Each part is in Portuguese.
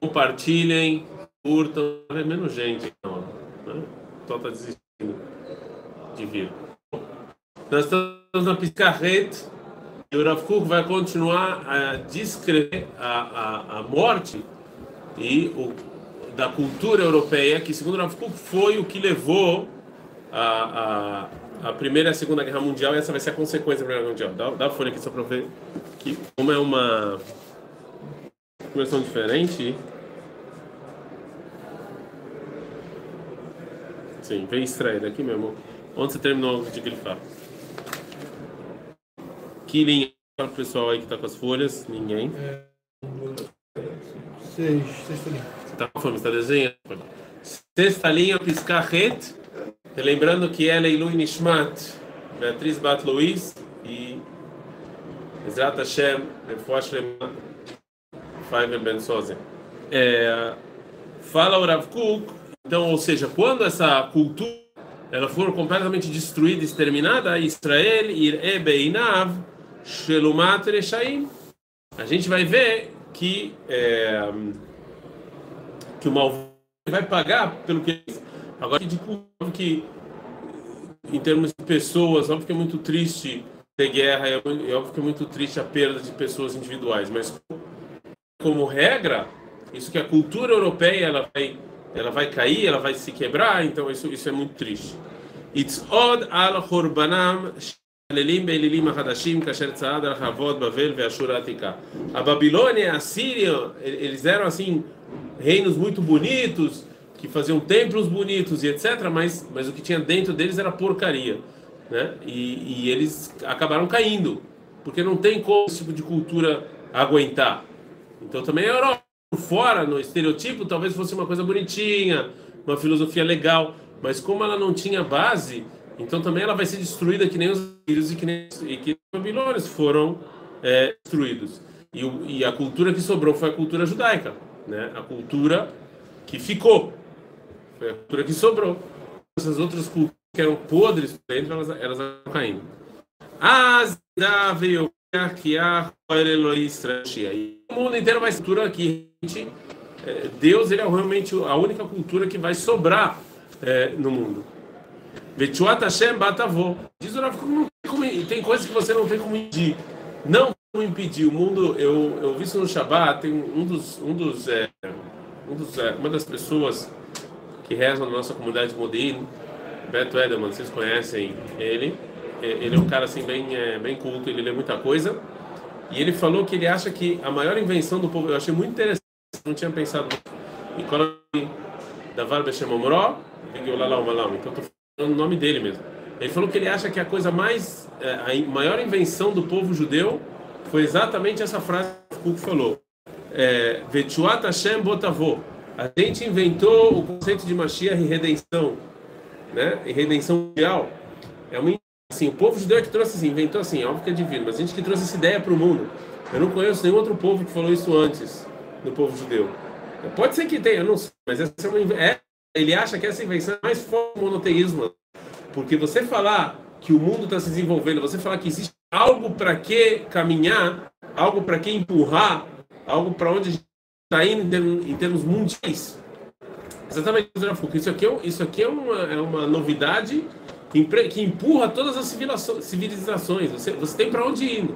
compartilhem, curtam, é menos gente, então, né? Só está desistindo de vir. Nós estamos na Piscarrete e o Rav vai continuar a descrever a, a, a morte e o, da cultura europeia, que segundo o Kuk foi o que levou a, a, a Primeira e a Segunda Guerra Mundial, e essa vai ser a consequência da Primeira Guerra Mundial. Dá, dá a folha aqui só para ver que, como é uma versão diferente. Sim, vem extrair daqui mesmo. Onde você terminou de grifar? Que linha para o pessoal aí que está com as folhas? Ninguém. É, seis, sexta linha. Você está com fome, está desenhando? Sexta linha, piscar ret. Lembrando que ela é Ilui Nishmat, Beatriz Bat Luiz e Ezrat Hashem, Refuash Lema, Faiver Ben Sozen. É, fala o Rav Kuk, então, ou seja, quando essa cultura ela for completamente destruída, exterminada, Israel, Ir Beinav, Shelumat Reshaim, a gente vai ver que, é, que o mal vai pagar pelo que Agora, de que, em termos de pessoas, óbvio que é muito triste ter guerra, é, óbvio que é muito triste a perda de pessoas individuais, mas como regra, isso que a cultura europeia ela vai, ela vai cair, ela vai se quebrar, então isso, isso é muito triste. It's od al churbanam Lelim Belilim Hadashim Kasher Tzad Al-Havod Bavel Atika. A Babilônia a Síria, eles eram assim reinos muito bonitos, que faziam templos bonitos e etc, mas, mas o que tinha dentro deles era porcaria. Né? E, e eles acabaram caindo, porque não tem como esse tipo de cultura aguentar. Então também a Europa, fora, no estereotipo, talvez fosse uma coisa bonitinha, uma filosofia legal, mas como ela não tinha base, então também ela vai ser destruída que nem os filhos e que nem e que os babilônios foram é, destruídos. E, e a cultura que sobrou foi a cultura judaica, né? a cultura que ficou. Foi a cultura que sobrou. Essas outras culturas que eram podres dentro, elas, elas estão caindo. As da veio que a o mundo inteiro vai cultura que é, Deus ele é realmente a única cultura que vai sobrar é, no mundo. Vetuat Hashem batavô. Diz o tem coisas que você não tem como impedir. Não como impedir. O mundo, eu, eu vi isso no Shabbat, tem um dos, um dos, é, um dos é, uma das pessoas que rezam na nossa comunidade de Modin, Beto Edelman, vocês conhecem ele. É, ele é um cara assim bem, é, bem culto, ele lê muita coisa. E ele falou que ele acha que a maior invenção do povo, eu achei muito interessante, não tinha pensado e quando da Varbe Shemomró, então estou falando o nome dele mesmo. Ele falou que ele acha que a coisa mais, é, a maior invenção do povo judeu foi exatamente essa frase que o Kuk falou. Vetuat Hashem Botavô a gente inventou o conceito de Mashiach e redenção, né? E redenção mundial. É uma assim, o povo judeu é que trouxe assim, inventou assim, óbvio que é divino, mas a gente que trouxe essa ideia para o mundo. Eu não conheço nenhum outro povo que falou isso antes do povo judeu. Pode ser que tenha, eu não sei, mas essa é uma é, ele acha que essa invenção é mais forte monoteísmo. Porque você falar que o mundo está se desenvolvendo, você falar que existe algo para que caminhar, algo para que empurrar, algo para onde está indo em termos mundiais. Exatamente, isso aqui é, isso aqui é, uma, é uma novidade que, que empurra todas as civilizações. Você, você tem para onde ir,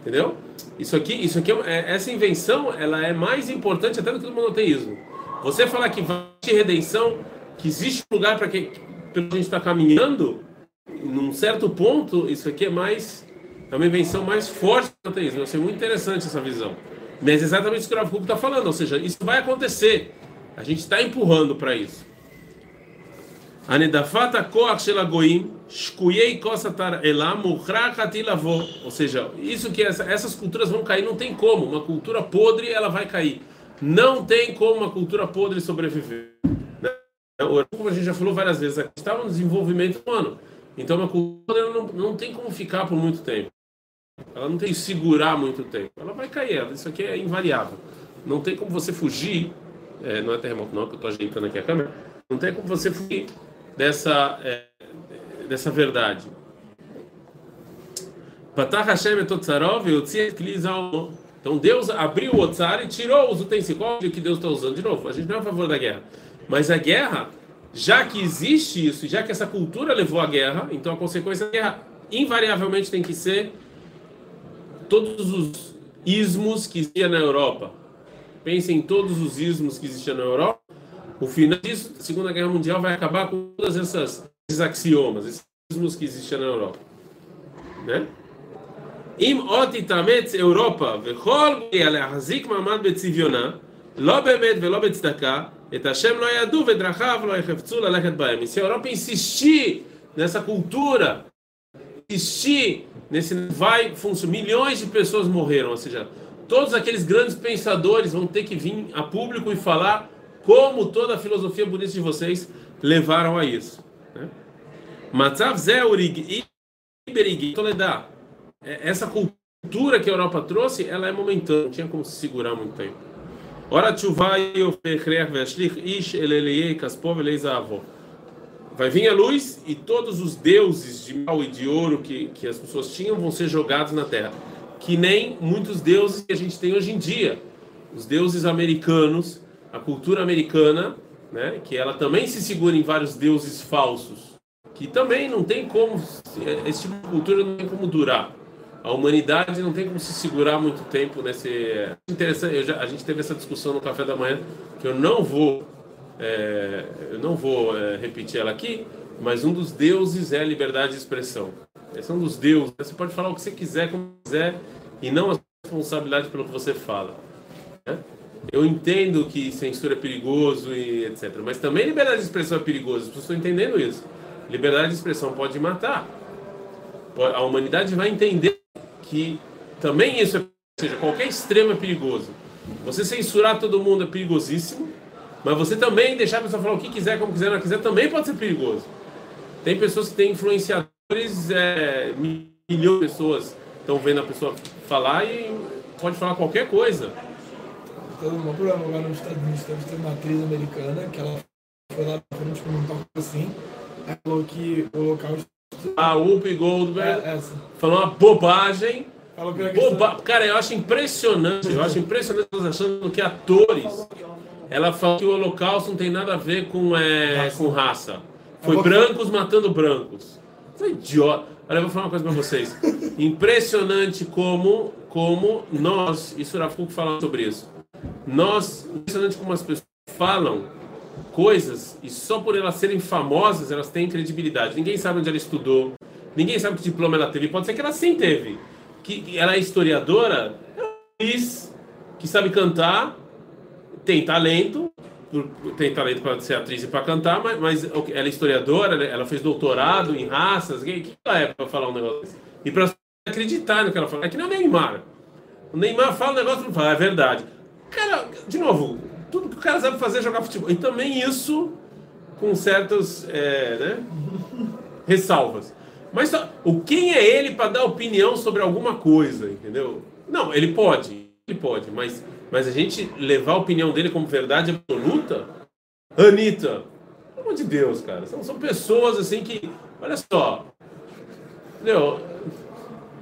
entendeu? Isso aqui, isso aqui é, é, essa invenção, ela é mais importante até do que o monoteísmo. Você falar que vai ter redenção, que existe lugar para que pelo a gente está caminhando, num certo ponto, isso aqui é mais é uma invenção mais forte do monoteísmo. Vai ser muito interessante essa visão. Mas é exatamente isso que o Rav está falando, ou seja, isso vai acontecer. A gente está empurrando para isso. Anedafata koach shel agoim, shkuyei kosatar elam, muhrachat ilavó. Ou seja, isso que essa, essas culturas vão cair, não tem como. Uma cultura podre, ela vai cair. Não tem como uma cultura podre sobreviver. Como a gente já falou várias vezes, a gente está no desenvolvimento humano. Então, uma cultura não, não tem como ficar por muito tempo. Ela não tem que segurar muito tempo. Ela vai cair. Isso aqui é invariável. Não tem como você fugir. É, não é terremoto, não, que eu estou ajeitando aqui a câmera. Não tem como você fugir dessa, é, dessa verdade. Então Deus abriu o Otsar e tirou os utensílios. É que Deus está usando? De novo, a gente não é a favor da guerra. Mas a guerra, já que existe isso, já que essa cultura levou à guerra, então a consequência da guerra invariavelmente tem que ser todos os ismos que existiam na Europa. Pensem em todos os ismos que existiam na Europa O final disso, a Segunda Guerra Mundial vai acabar com todas essas esses axiomas, esses ismos que existiam na Europa, né? אם עוד תתאמץ אירופה וכל גויה להחזיק מעמד בצביונה, לא באמת ולא בצדקה, את השם לא ידעו ודרכיו לא יחפצו ללכת בהם. E se a Europa insistir nessa cultura, insistir nesse vai funcionar, milhões de pessoas morreram, ou seja, todos aqueles grandes pensadores vão ter que vir a público e falar como toda a filosofia bonita de vocês levaram a isso. Matzav Zé Urig Toledá é, essa cultura que a Europa trouxe, ela é momentânea, não tinha como se segurar muito tempo. Ora, Vai vir a luz e todos os deuses de mal e de ouro que, que as pessoas tinham vão ser jogados na terra. Que nem muitos deuses que a gente tem hoje em dia. Os deuses americanos, a cultura americana, né, que ela também se segura em vários deuses falsos. Que também não tem como, esse tipo de cultura não tem como durar a humanidade não tem como se segurar muito tempo nesse. Interessante, já, a gente teve essa discussão no café da manhã que eu não vou, é, eu não vou é, repetir ela aqui, mas um dos deuses é a liberdade de expressão. Esse é um dos deuses. Você pode falar o que você quiser, como quiser, e não a responsabilidade pelo que você fala. Né? Eu entendo que censura é perigoso e etc. Mas também liberdade de expressão é perigoso. As pessoas estão entendendo isso. Liberdade de expressão pode matar. A humanidade vai entender que também isso é, ou seja, qualquer extremo é perigoso. Você censurar todo mundo é perigosíssimo, mas você também deixar a pessoa falar o que quiser, como quiser, não quiser, também pode ser perigoso. Tem pessoas que têm influenciadores, é, milhões de pessoas estão vendo a pessoa falar e pode falar qualquer coisa. Teve um problema agora nos Estados Unidos, teve uma atriz americana que ela foi lá para frente comentar assim, ela falou que o local a Whoopi Goldberg é, falou uma bobagem. Boba... Cara, eu acho impressionante. Eu acho impressionante achando que atores. Ela falou que o Holocausto não tem nada a ver com, é, raça. com raça. Foi brancos matando brancos. Foi idiota. Olha, eu vou falar uma coisa para vocês. Impressionante como, como nós, isso era Foucault falando sobre isso. Nós, impressionante como as pessoas falam coisas e só por elas serem famosas elas têm credibilidade. Ninguém sabe onde ela estudou, ninguém sabe que diploma ela teve. Pode ser que ela sim teve. Que ela é historiadora, é que sabe cantar, tem talento, tem talento para ser atriz e para cantar, mas, mas, ela é historiadora, ela fez doutorado em raças. O que ela é para falar um negócio? E para acreditar no que ela fala. É que nem o Neymar. O Neymar fala um negócio e não fala, é verdade. Cara, de novo, tudo que o cara sabe fazer é jogar futebol. E também isso com certas é, né, ressalvas. Mas o quem é ele para dar opinião sobre alguma coisa, entendeu? Não, ele pode, ele pode, mas, mas a gente levar a opinião dele como verdade absoluta, Anitta, pelo amor de Deus, cara, são, são pessoas assim que, olha só, entendeu?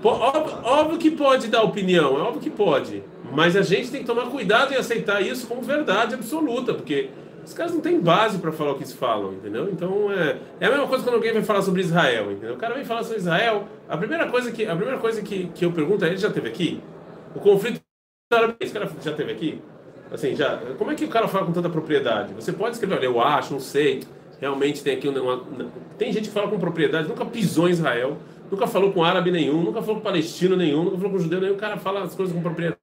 Óbvio, óbvio que pode dar opinião, é óbvio que pode. Mas a gente tem que tomar cuidado em aceitar isso como verdade absoluta, porque os caras não têm base para falar o que eles falam, entendeu? Então é, é a mesma coisa quando alguém vem falar sobre Israel, entendeu? O cara vem falar sobre Israel, a primeira coisa que, a primeira coisa que, que eu pergunto é: ele já teve aqui? O conflito esse cara já teve aqui? Assim, já, como é que o cara fala com tanta propriedade? Você pode escrever, olha, eu acho, não sei, realmente tem aqui uma, tem gente que fala com propriedade, nunca pisou em Israel, nunca falou com árabe nenhum, nunca falou com palestino nenhum, nunca falou com judeu nenhum, o cara fala as coisas com propriedade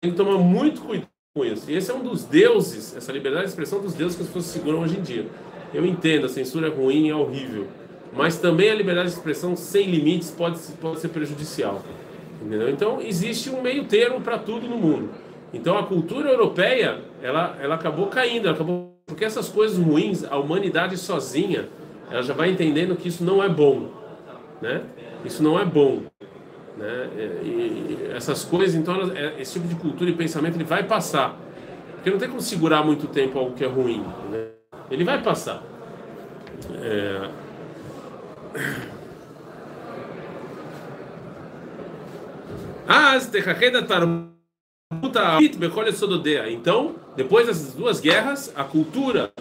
tem que tomar muito cuidado com isso. E esse é um dos deuses, essa liberdade de expressão dos deuses que as pessoas seguram hoje em dia. Eu entendo, a censura é ruim, é horrível. Mas também a liberdade de expressão sem limites pode, pode ser prejudicial. Entendeu? Então, existe um meio termo para tudo no mundo. Então, a cultura europeia, ela, ela acabou caindo, ela acabou, porque essas coisas ruins, a humanidade sozinha, ela já vai entendendo que isso não é bom. Né? Isso não é bom. Né? É, e, essas coisas, então, é, esse tipo de cultura e pensamento ele vai passar. Porque não tem como segurar muito tempo algo que é ruim. Né? Ele vai passar. É... Então, depois dessas duas guerras, a cultura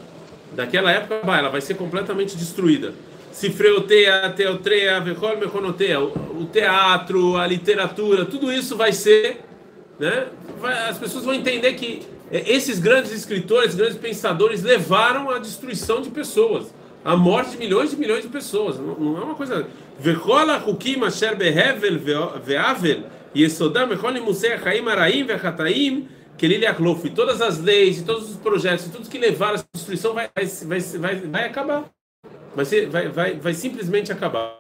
daquela época ela vai ser completamente destruída. Se freoteia, teotreia, meconoteia, o teatro, a literatura, tudo isso vai ser, né? As pessoas vão entender que é, esses grandes escritores, grandes pensadores levaram à destruição de pessoas, à morte de milhões e milhões de pessoas. Não, não é uma coisa. Vechola hukim asher ve'avel yesodam vechol imusei chaim araim vechataim todas as leis, e todos os projetos, tudo que levaram à destruição vai, vai, vai, vai, acabar. Vai, ser, vai, vai, vai simplesmente acabar.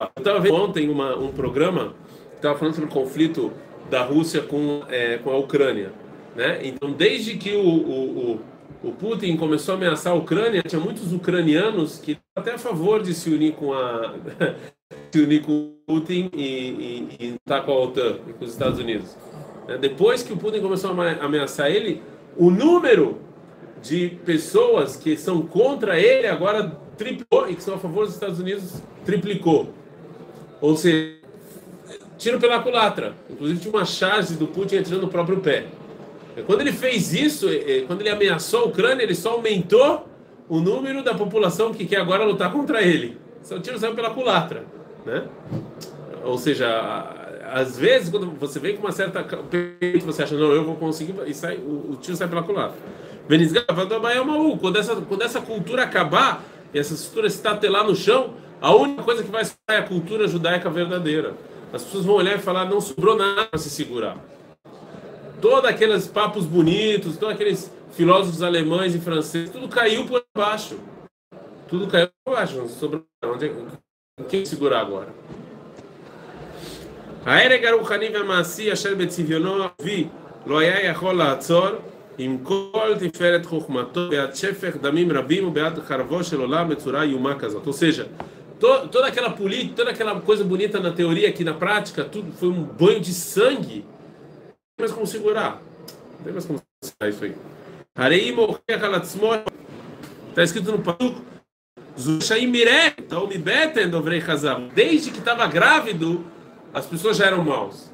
Eu estava vendo ontem uma, um programa que estava falando sobre o conflito da Rússia com, é, com a Ucrânia. Né? Então, desde que o, o, o, Putin começou a ameaçar a Ucrânia, tinha muitos ucranianos que até a favor de se unir com a se unir com o Putin e, estar com a OTAN e com os Estados Unidos. Né? Depois que o Putin começou a ameaçar ele, o número de pessoas que são contra ele agora triplicou e que são a favor dos Estados Unidos triplicou. Ou seja, tiro pela culatra. Inclusive tinha uma charge do Putin atirando no próprio pé. Quando ele fez isso, quando ele ameaçou a Ucrânia, ele só aumentou o número da população que quer agora lutar contra ele. Seu tiro saiu pela culatra, né? Ou seja, às vezes quando você vem com uma certa você acha não, eu vou conseguir e sai o, tiro sai pela culatra. Quando essa quando essa cultura acabar e essa estrutura estatelar no chão, a única coisa que vai sair é a cultura judaica verdadeira. As pessoas vão olhar e falar não sobrou nada para se segurar todos aqueles papos bonitos, todos aqueles filósofos alemães e franceses, tudo caiu por baixo. Tudo caiu por baixo. Sobre onde é, quem segurar agora? הערג הרוחני והמעשי אשר בצביונו אבי לא היה יכול לעצור עם כל תפארת חוכמתו בעד שפך דמים רבים ובעד חרבו של עולם בצורה איומה כזאת. Ou seja, toda aquela política, toda aquela coisa bonita na teoria, que na prática tudo foi um banho de sangue mais como segurar. Não tem mais como segurar isso aí. Está escrito no Pasuk. Desde que estava grávido, as pessoas já eram maus.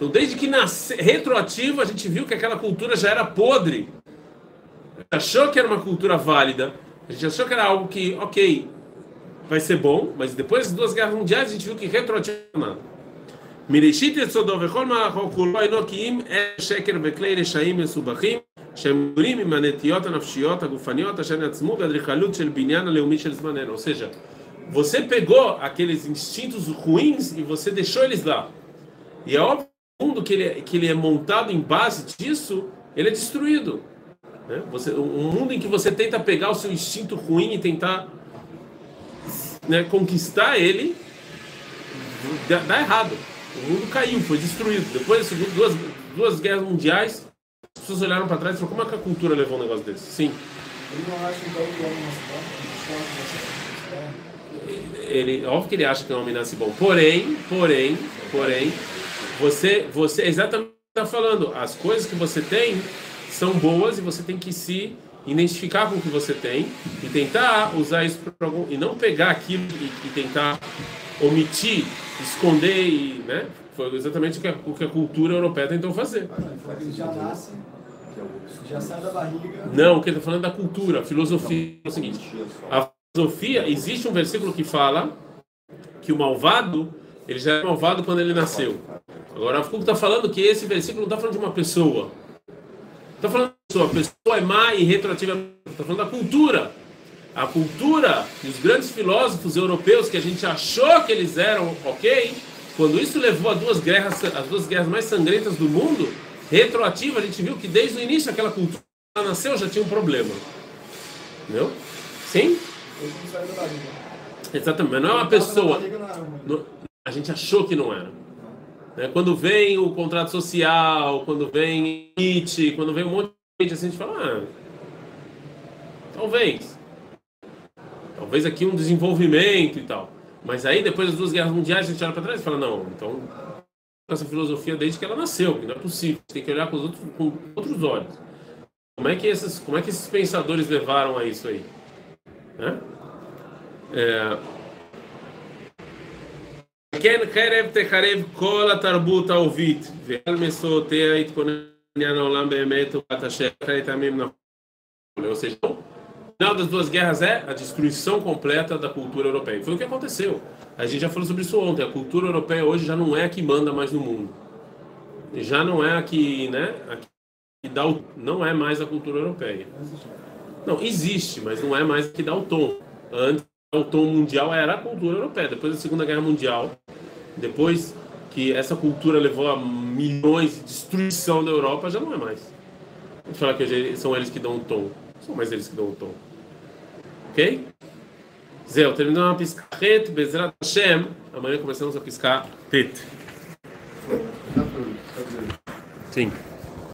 Então, desde que nasce, retroativo, a gente viu que aquela cultura já era podre. A gente achou que era uma cultura válida. A gente achou que era algo que, ok, vai ser bom, mas depois das duas guerras mundiais, a gente viu que retroativo não é nada. מראשית יסודו וכל מהלכו כולו אינו כי אם שקר וכלי רשעים מסובכים שהם גדולים עם הנטיות הנפשיות הגופניות אשר נעצמו באדריכלות של בניין הלאומי של זמננו. Ou seja, você pegou aqueles instintos ruins e você deixou eles lá. E é óbvio que o mundo que ele, é, que ele é montado em base disso, ele é destruído. Né? Você, um mundo em que você tenta pegar o seu instinto ruim e tentar né, conquistar ele, dá, errado. O mundo caiu, foi destruído. Depois das duas, duas guerras mundiais, as pessoas olharam para trás e falaram: como é que a cultura levou um negócio desse? Sim. Ele não acha que o homem nasce ele, óbvio que ele acha que o homem nasce bom. Porém, porém, porém, você, você exatamente está falando. As coisas que você tem são boas e você tem que se identificar com o que você tem e tentar usar isso para algum e não pegar aquilo e, e tentar omitir esconder e, né? Foi exatamente o que a, o que a cultura europeia tentou fazer. já nasce, já sai da barriga. Não, o que ele está falando é da cultura, a filosofia é o seguinte: a filosofia, existe um versículo que fala que o malvado, ele já é malvado quando ele nasceu. Agora, a está falando que esse versículo não está falando de uma pessoa. Está falando de uma pessoa. A pessoa é má e retroativa. Está falando da cultura a cultura e os grandes filósofos europeus que a gente achou que eles eram ok, quando isso levou a duas guerras, as duas guerras mais sangrentas do mundo, retroativa, a gente viu que desde o início aquela cultura nasceu já tinha um problema. Entendeu? Sim? Exatamente, mas não é uma pessoa. A gente achou que não era. Né? Quando vem o contrato social, quando vem Nietzsche, quando vem um monte de gente assim, a gente fala, ah, talvez talvez aqui um desenvolvimento e tal. Mas aí, depois das duas guerras mundiais, a gente olha para trás e fala: não, então, essa filosofia desde que ela nasceu, que não é possível, tem que olhar com, os outros, com outros olhos. Como é, que esses, como é que esses pensadores levaram a isso aí? Né? É, כן חרב תחרב כל התרבות הערבית, ועל מסורותיה יתכונן העולם באמת ובאת אשר אחרי טעמים נכון. Ou seja, o final das duas guerras é a destruição completa da cultura europeia. Foi o que aconteceu. A gente já falou sobre isso ontem. A cultura europeia hoje já não é a que manda mais no mundo. Já não é a que, né, a que dá o, não é mais a cultura europeia. Não, existe, mas não é mais a que dá o tom. Antes, o tom mundial era a cultura europeia. Depois da Segunda Guerra Mundial, depois que essa cultura levou a milhões de destruição da Europa, já não é mais. A gente fala que são eles que dão o tom. São mais eles que dão o tom. Ok? Zé, terminamos a piscar ret, Bezrat Hashem. Amanhã começamos a piscar tet. Sim.